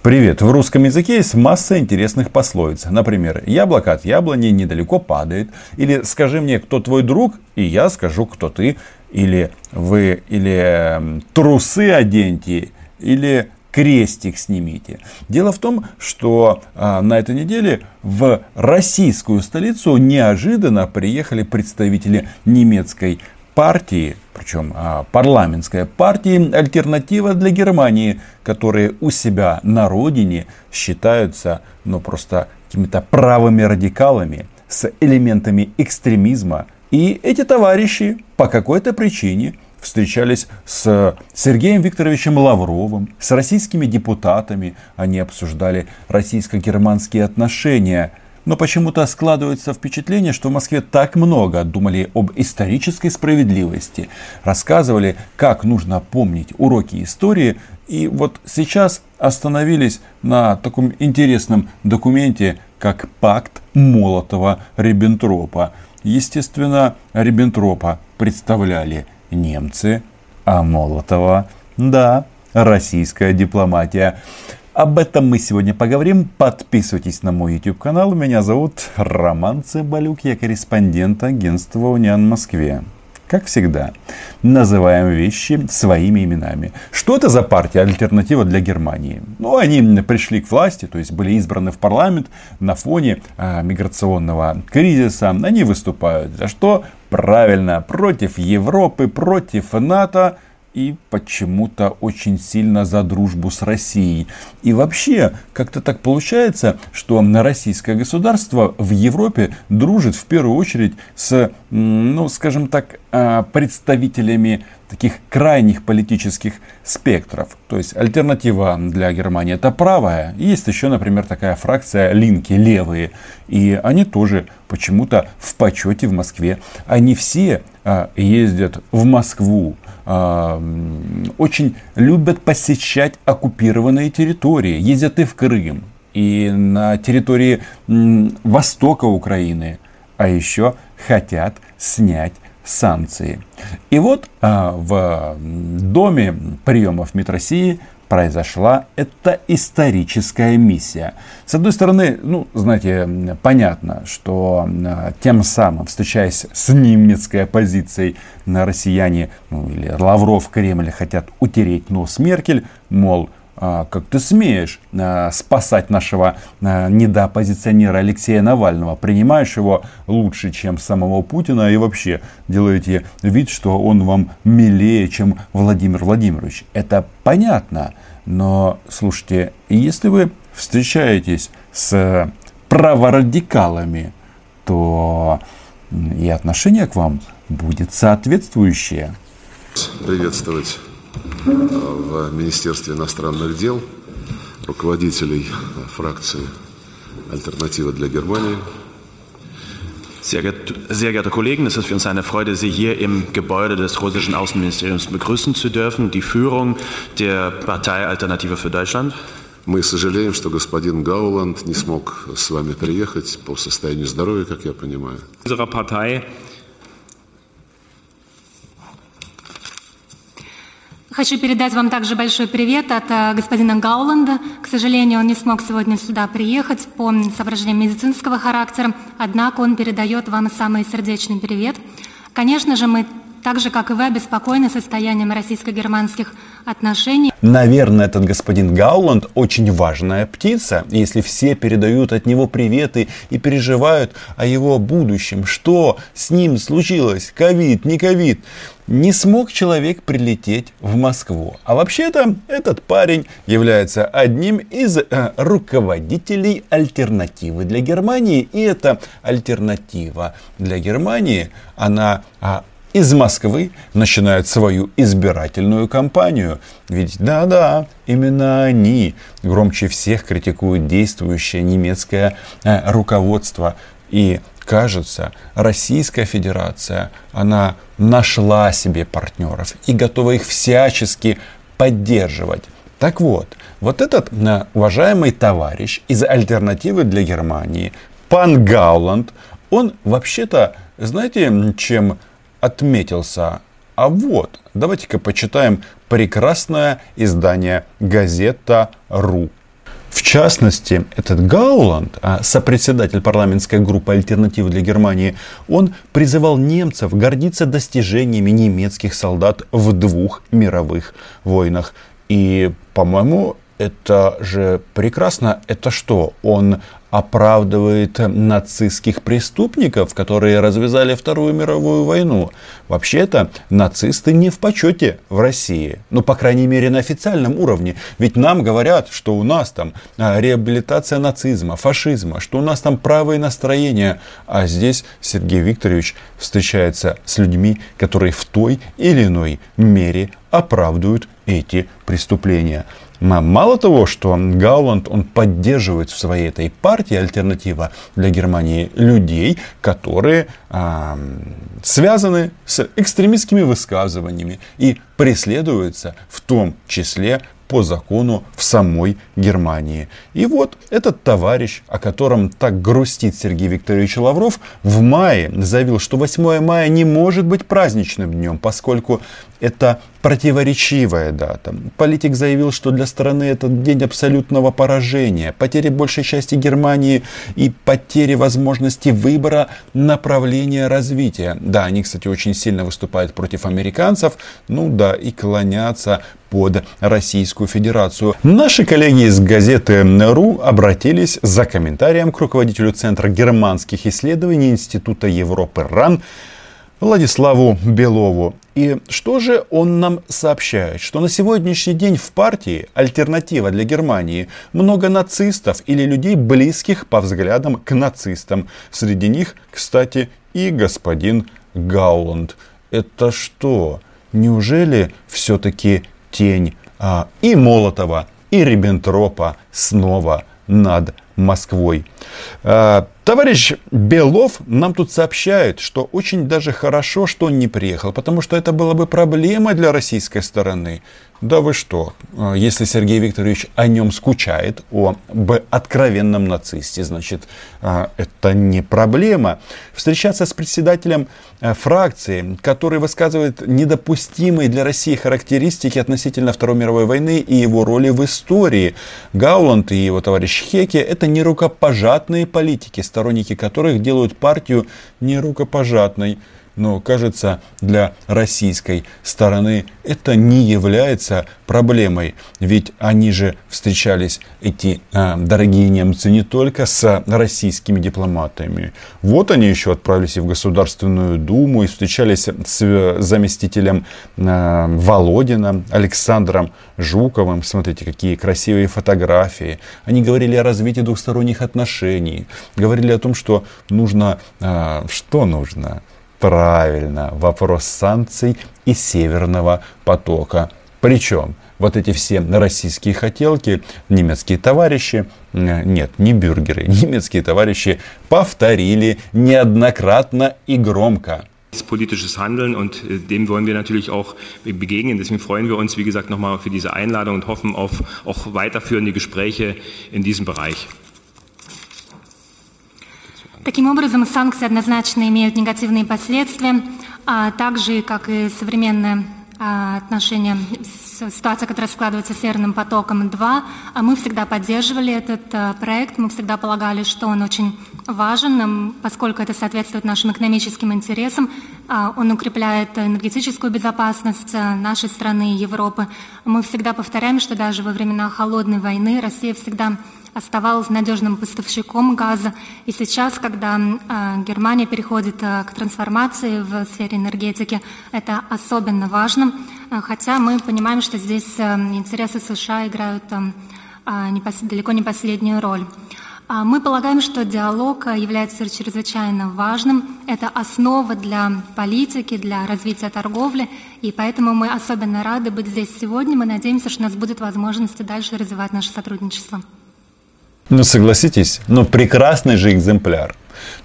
Привет! В русском языке есть масса интересных пословиц. Например, яблоко от яблони недалеко падает. Или скажи мне, кто твой друг, и я скажу, кто ты. Или вы, или эм, трусы оденьте, или крестик снимите. Дело в том, что а, на этой неделе в российскую столицу неожиданно приехали представители немецкой партии, причем а, парламентской партии «Альтернатива для Германии», которые у себя на родине считаются ну, просто какими-то правыми радикалами с элементами экстремизма. И эти товарищи по какой-то причине встречались с Сергеем Викторовичем Лавровым, с российскими депутатами. Они обсуждали российско-германские отношения – но почему-то складывается впечатление, что в Москве так много думали об исторической справедливости, рассказывали, как нужно помнить уроки истории, и вот сейчас остановились на таком интересном документе, как пакт Молотова-Риббентропа. Естественно, Риббентропа представляли немцы, а Молотова, да, российская дипломатия. Об этом мы сегодня поговорим. Подписывайтесь на мой YouTube канал. Меня зовут Роман Цыбалюк. Я корреспондент агентства Униан в Москве. Как всегда, называем вещи своими именами. Что это за партия альтернатива для Германии? Ну, они пришли к власти, то есть были избраны в парламент на фоне а, миграционного кризиса. Они выступают за что? Правильно, против Европы, против НАТО и почему-то очень сильно за дружбу с Россией. И вообще, как-то так получается, что российское государство в Европе дружит в первую очередь с, ну, скажем так, а, представителями таких крайних политических спектров. То есть альтернатива для Германии это правая. Есть еще, например, такая фракция линки, левые. И они тоже почему-то в почете в Москве. Они все а, ездят в Москву, а, очень любят посещать оккупированные территории, ездят и в Крым, и на территории востока Украины, а еще хотят снять санкции. И вот а, в доме приемов МИД России произошла эта историческая миссия. С одной стороны, ну, знаете, понятно, что э, тем самым, встречаясь с немецкой оппозицией, россияне, ну, или Лавров, Кремль хотят утереть нос Меркель, мол, а, как ты смеешь а, спасать нашего а, недооппозиционера Алексея Навального, принимаешь его лучше, чем самого Путина и вообще делаете вид, что он вам милее, чем Владимир Владимирович. Это понятно, но слушайте, если вы встречаетесь с праворадикалами, то и отношение к вам будет соответствующее. Приветствовать в Министерстве иностранных дел, руководителей фракции «Альтернатива для Германии». Sehr, sehr geehrte Kollegen, es ist für uns eine Freude, Sie hier im Gebäude des russischen Außenministeriums begrüßen zu dürfen, die Führung der Partei Alternative für Deutschland. Мы сожалеем, что господин Гауланд не смог с вами приехать по состоянию здоровья, как я понимаю. Unserer Partei Хочу передать вам также большой привет от э, господина Гауланда. К сожалению, он не смог сегодня сюда приехать по соображениям медицинского характера, однако он передает вам самый сердечный привет. Конечно же, мы так же, как и вы, обеспокоены состоянием российско-германских отношений. Наверное, этот господин Гауланд очень важная птица. Если все передают от него приветы и переживают о его будущем, что с ним случилось, ковид, не ковид, не смог человек прилететь в Москву. А вообще-то этот парень является одним из э, руководителей альтернативы для Германии. И эта альтернатива для Германии, она а, из Москвы начинают свою избирательную кампанию. Ведь да-да, именно они громче всех критикуют действующее немецкое э, руководство. И кажется, Российская Федерация, она нашла себе партнеров и готова их всячески поддерживать. Так вот, вот этот э, уважаемый товарищ из альтернативы для Германии, пан Гауланд, он вообще-то, знаете, чем отметился. А вот, давайте-ка почитаем прекрасное издание «Газета.ру». В частности, этот Гауланд, а сопредседатель парламентской группы «Альтернативы для Германии», он призывал немцев гордиться достижениями немецких солдат в двух мировых войнах. И, по-моему, это же прекрасно. Это что? Он оправдывает нацистских преступников, которые развязали Вторую мировую войну. Вообще-то нацисты не в почете в России. Ну, по крайней мере, на официальном уровне. Ведь нам говорят, что у нас там а, реабилитация нацизма, фашизма, что у нас там правые настроения. А здесь Сергей Викторович встречается с людьми, которые в той или иной мере оправдывают эти преступления. Мало того, что Гауланд, он поддерживает в своей этой партии альтернатива для Германии людей, которые э, связаны с экстремистскими высказываниями и преследуются в том числе по закону в самой Германии. И вот этот товарищ, о котором так грустит Сергей Викторович Лавров, в мае заявил, что 8 мая не может быть праздничным днем, поскольку это противоречивая дата. Политик заявил, что для страны это день абсолютного поражения, потери большей части Германии и потери возможности выбора направления развития. Да, они, кстати, очень сильно выступают против американцев, ну да, и клонятся под Российскую Федерацию. Наши коллеги из газеты РУ обратились за комментарием к руководителю Центра германских исследований Института Европы РАН Владиславу Белову. И что же он нам сообщает? Что на сегодняшний день в партии альтернатива для Германии много нацистов или людей, близких по взглядам к нацистам. Среди них, кстати, и господин Гауланд. Это что? Неужели все-таки тень а, и Молотова, и Риббентропа снова над Москвой? А, Товарищ Белов нам тут сообщает, что очень даже хорошо, что он не приехал, потому что это была бы проблема для российской стороны. Да вы что, а, если Сергей Викторович о нем скучает, о откровенном нацисте, значит, а, это не проблема. Встречаться с председателем а, фракции, который высказывает недопустимые для России характеристики относительно Второй мировой войны и его роли в истории. Гауланд и его товарищ Хеке – это не рукопожатные политики, сторонники которых делают партию нерукопожатной. Но, кажется, для российской стороны это не является проблемой. Ведь они же встречались, эти а, дорогие немцы, не только с российскими дипломатами. Вот они еще отправились и в Государственную Думу и встречались с заместителем а, Володина, Александром Жуковым. Смотрите, какие красивые фотографии. Они говорили о развитии двухсторонних отношений. Говорили о том, что нужно... А, что нужно? Правильно, вопрос санкций и Северного потока. Причем вот эти все российские хотелки, немецкие товарищи, э, нет, не бюргеры, немецкие товарищи повторили неоднократно и громко. politisches Handeln und äh, dem wollen wir natürlich auch begegnen. Deswegen freuen wir uns, wie gesagt, nochmal für diese Einladung und hoffen auf auch weiterführende Gespräche in diesem Bereich. Таким образом, санкции однозначно имеют негативные последствия, а также, как и современное а, отношение, ситуация, которая складывается с Северным потоком-2, а мы всегда поддерживали этот а, проект, мы всегда полагали, что он очень важен, поскольку это соответствует нашим экономическим интересам, он укрепляет энергетическую безопасность нашей страны и Европы. Мы всегда повторяем, что даже во времена холодной войны Россия всегда оставалась надежным поставщиком газа. И сейчас, когда э, Германия переходит э, к трансформации в сфере энергетики, это особенно важно, э, хотя мы понимаем, что здесь интересы США играют далеко не последнюю роль. Мы полагаем, что диалог является чрезвычайно важным. Это основа для политики, для развития торговли, и поэтому мы особенно рады быть здесь сегодня. Мы надеемся, что у нас будет возможность дальше развивать наше сотрудничество. Ну, согласитесь, но прекрасный же экземпляр.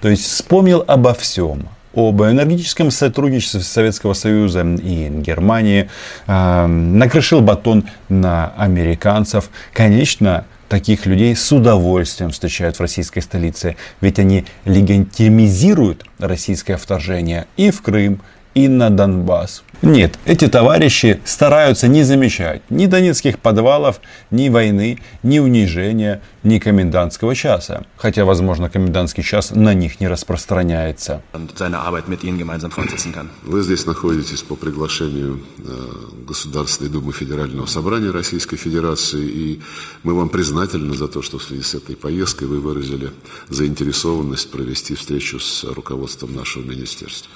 То есть вспомнил обо всем. Об энергетическом сотрудничестве Советского Союза и Германии, э, накрышил батон на американцев. Конечно, таких людей с удовольствием встречают в российской столице, ведь они легитимизируют российское вторжение и в Крым, и на Донбасс. Нет, эти товарищи стараются не замечать ни донецких подвалов, ни войны, ни унижения, ни комендантского часа. Хотя, возможно, комендантский час на них не распространяется. Вы здесь находитесь по приглашению э, Государственной Думы Федерального Собрания Российской Федерации, и мы вам признательны за то, что в связи с этой поездкой вы выразили заинтересованность провести встречу с руководством нашего министерства.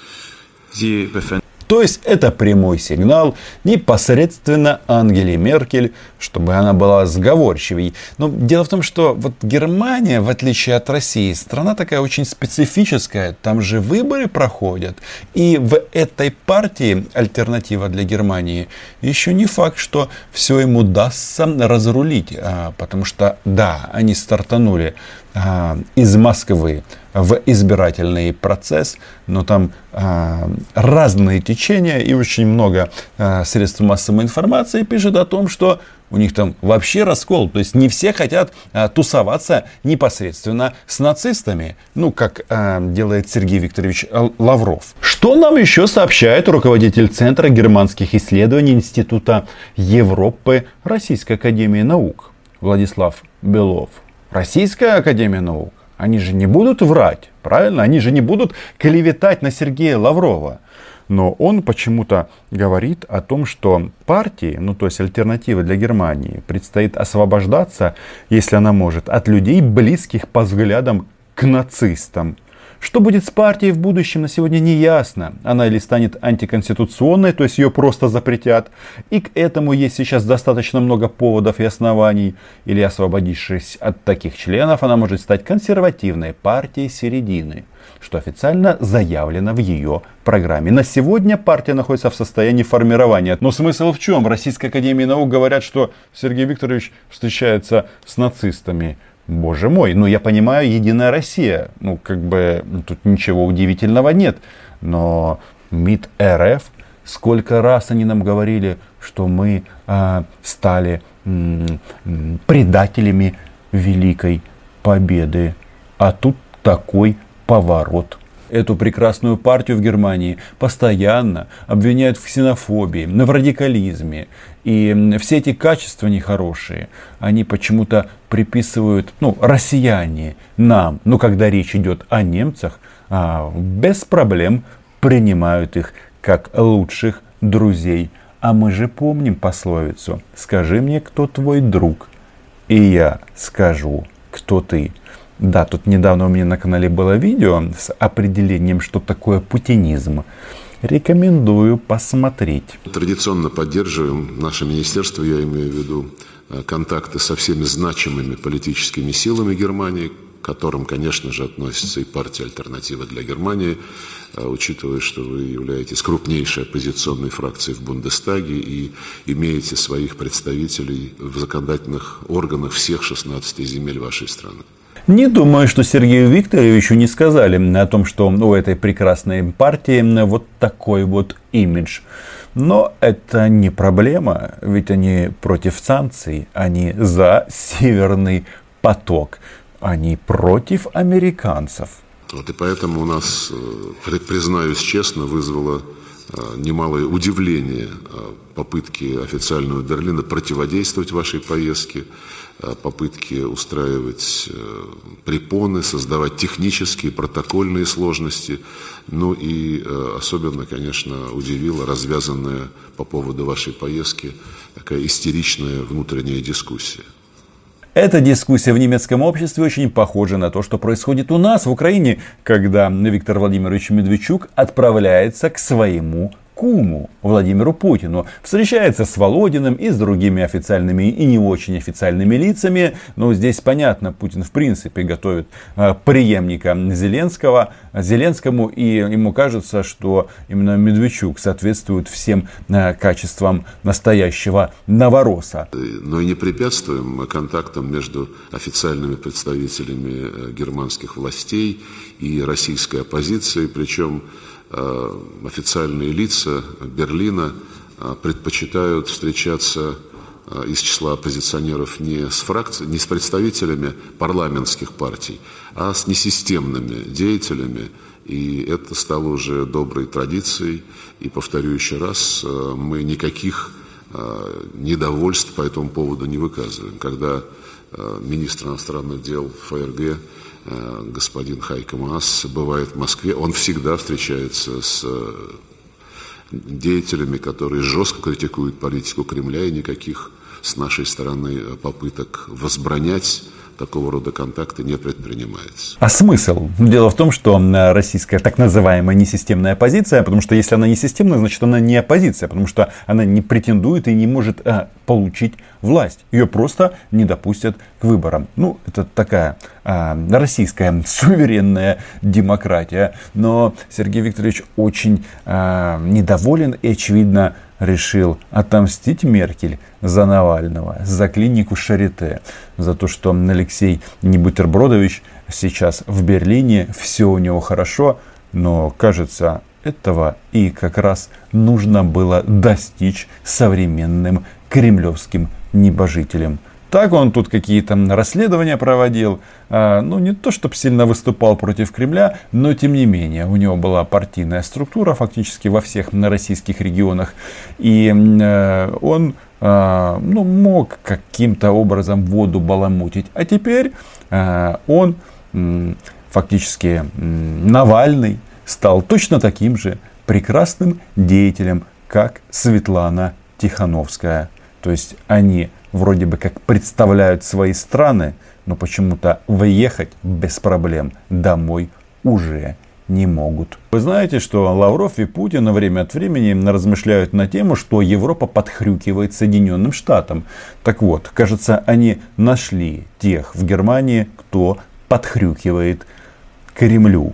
То есть это прямой сигнал непосредственно Ангеле Меркель, чтобы она была сговорчивей. Но дело в том, что вот Германия, в отличие от России, страна такая очень специфическая. Там же выборы проходят. И в этой партии альтернатива для Германии еще не факт, что все им удастся разрулить. А, потому что, да, они стартанули а, из Москвы в избирательный процесс, но там а, разные течения и очень много а, средств массовой информации пишут о том, что у них там вообще раскол. То есть не все хотят а, тусоваться непосредственно с нацистами. Ну, как а, делает Сергей Викторович Лавров. Что нам еще сообщает руководитель Центра германских исследований Института Европы Российской Академии Наук Владислав Белов? Российская Академия Наук, они же не будут врать, правильно? Они же не будут клеветать на Сергея Лаврова. Но он почему-то говорит о том, что партии, ну то есть альтернативы для Германии, предстоит освобождаться, если она может, от людей, близких по взглядам к нацистам. Что будет с партией в будущем, на сегодня не ясно. Она или станет антиконституционной, то есть ее просто запретят. И к этому есть сейчас достаточно много поводов и оснований. Или освободившись от таких членов, она может стать консервативной партией середины что официально заявлено в ее программе. На сегодня партия находится в состоянии формирования. Но смысл в чем? В Российской Академии Наук говорят, что Сергей Викторович встречается с нацистами. Боже мой, ну я понимаю, Единая Россия, ну как бы тут ничего удивительного нет, но МИД РФ, сколько раз они нам говорили, что мы э, стали э, предателями Великой Победы, а тут такой поворот эту прекрасную партию в Германии постоянно обвиняют в ксенофобии, в радикализме. И все эти качества нехорошие, они почему-то приписывают, ну, россияне нам. Но когда речь идет о немцах, а, без проблем принимают их как лучших друзей. А мы же помним пословицу «Скажи мне, кто твой друг, и я скажу, кто ты». Да, тут недавно у меня на канале было видео с определением, что такое путинизм. Рекомендую посмотреть. Традиционно поддерживаем наше министерство, я имею в виду э, контакты со всеми значимыми политическими силами Германии, к которым, конечно же, относится и партия «Альтернатива для Германии», э, учитывая, что вы являетесь крупнейшей оппозиционной фракцией в Бундестаге и имеете своих представителей в законодательных органах всех 16 земель вашей страны. Не думаю, что Сергею Викторовичу не сказали о том, что у этой прекрасной партии вот такой вот имидж. Но это не проблема, ведь они против санкций, они за Северный поток, они против американцев. Вот и поэтому у нас, э, признаюсь честно, вызвало немалое удивление э, попытки официального Берлина противодействовать вашей поездке. Э, попытки устраивать э, препоны, создавать технические, протокольные сложности. Ну и э, особенно, конечно, удивила развязанная по поводу вашей поездки такая истеричная внутренняя дискуссия. Эта дискуссия в немецком обществе очень похожа на то, что происходит у нас в Украине, когда Виктор Владимирович Медведчук отправляется к своему куму Владимиру Путину. Встречается с Володиным и с другими официальными и не очень официальными лицами. Но здесь понятно, Путин в принципе готовит э, преемника Зеленского, Зеленскому. И ему кажется, что именно Медведчук соответствует всем э, качествам настоящего новороса. Но и не препятствуем контактам между официальными представителями э, германских властей и российской оппозицией. Причем Э, официальные лица Берлина э, предпочитают встречаться из числа оппозиционеров не с, фракци... не с представителями парламентских партий, а с несистемными деятелями. И это стало уже доброй традицией. И повторю еще раз, мы никаких недовольств по этому поводу не выказываем. Когда министр иностранных дел ФРГ господин Хайка Маас бывает в Москве, он всегда встречается с деятелями, которые жестко критикуют политику Кремля и никаких с нашей стороны попыток возбранять такого рода контакты не предпринимается. А смысл? Дело в том, что российская так называемая несистемная оппозиция, потому что если она не системная, значит она не оппозиция, потому что она не претендует и не может а, получить власть. Ее просто не допустят к выборам. Ну, это такая а, российская суверенная демократия. Но Сергей Викторович очень а, недоволен и, очевидно, решил отомстить Меркель за Навального, за клинику Шарите, за то, что Алексей Небутербродович сейчас в Берлине, все у него хорошо, но кажется, этого и как раз нужно было достичь современным кремлевским небожителем. Так он тут какие-то расследования проводил. А, ну, не то, чтобы сильно выступал против Кремля, но тем не менее, у него была партийная структура фактически во всех российских регионах. И э, он э, ну, мог каким-то образом воду баламутить. А теперь э, он фактически Навальный стал точно таким же прекрасным деятелем, как Светлана Тихановская. То есть они вроде бы как представляют свои страны, но почему-то выехать без проблем домой уже не могут. Вы знаете, что Лавров и Путин время от времени размышляют на тему, что Европа подхрюкивает Соединенным Штатам. Так вот, кажется, они нашли тех в Германии, кто подхрюкивает Кремлю.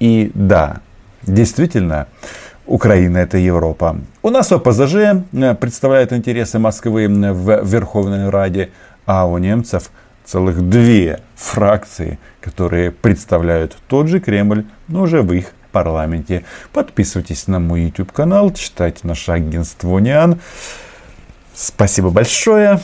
И да, действительно, Украина это Европа. У нас ОПЗЖ э, представляет интересы Москвы в Верховной Раде, а у немцев целых две фракции, которые представляют тот же Кремль, но уже в их парламенте. Подписывайтесь на мой YouTube канал, читайте наше агентство Униан. Спасибо большое.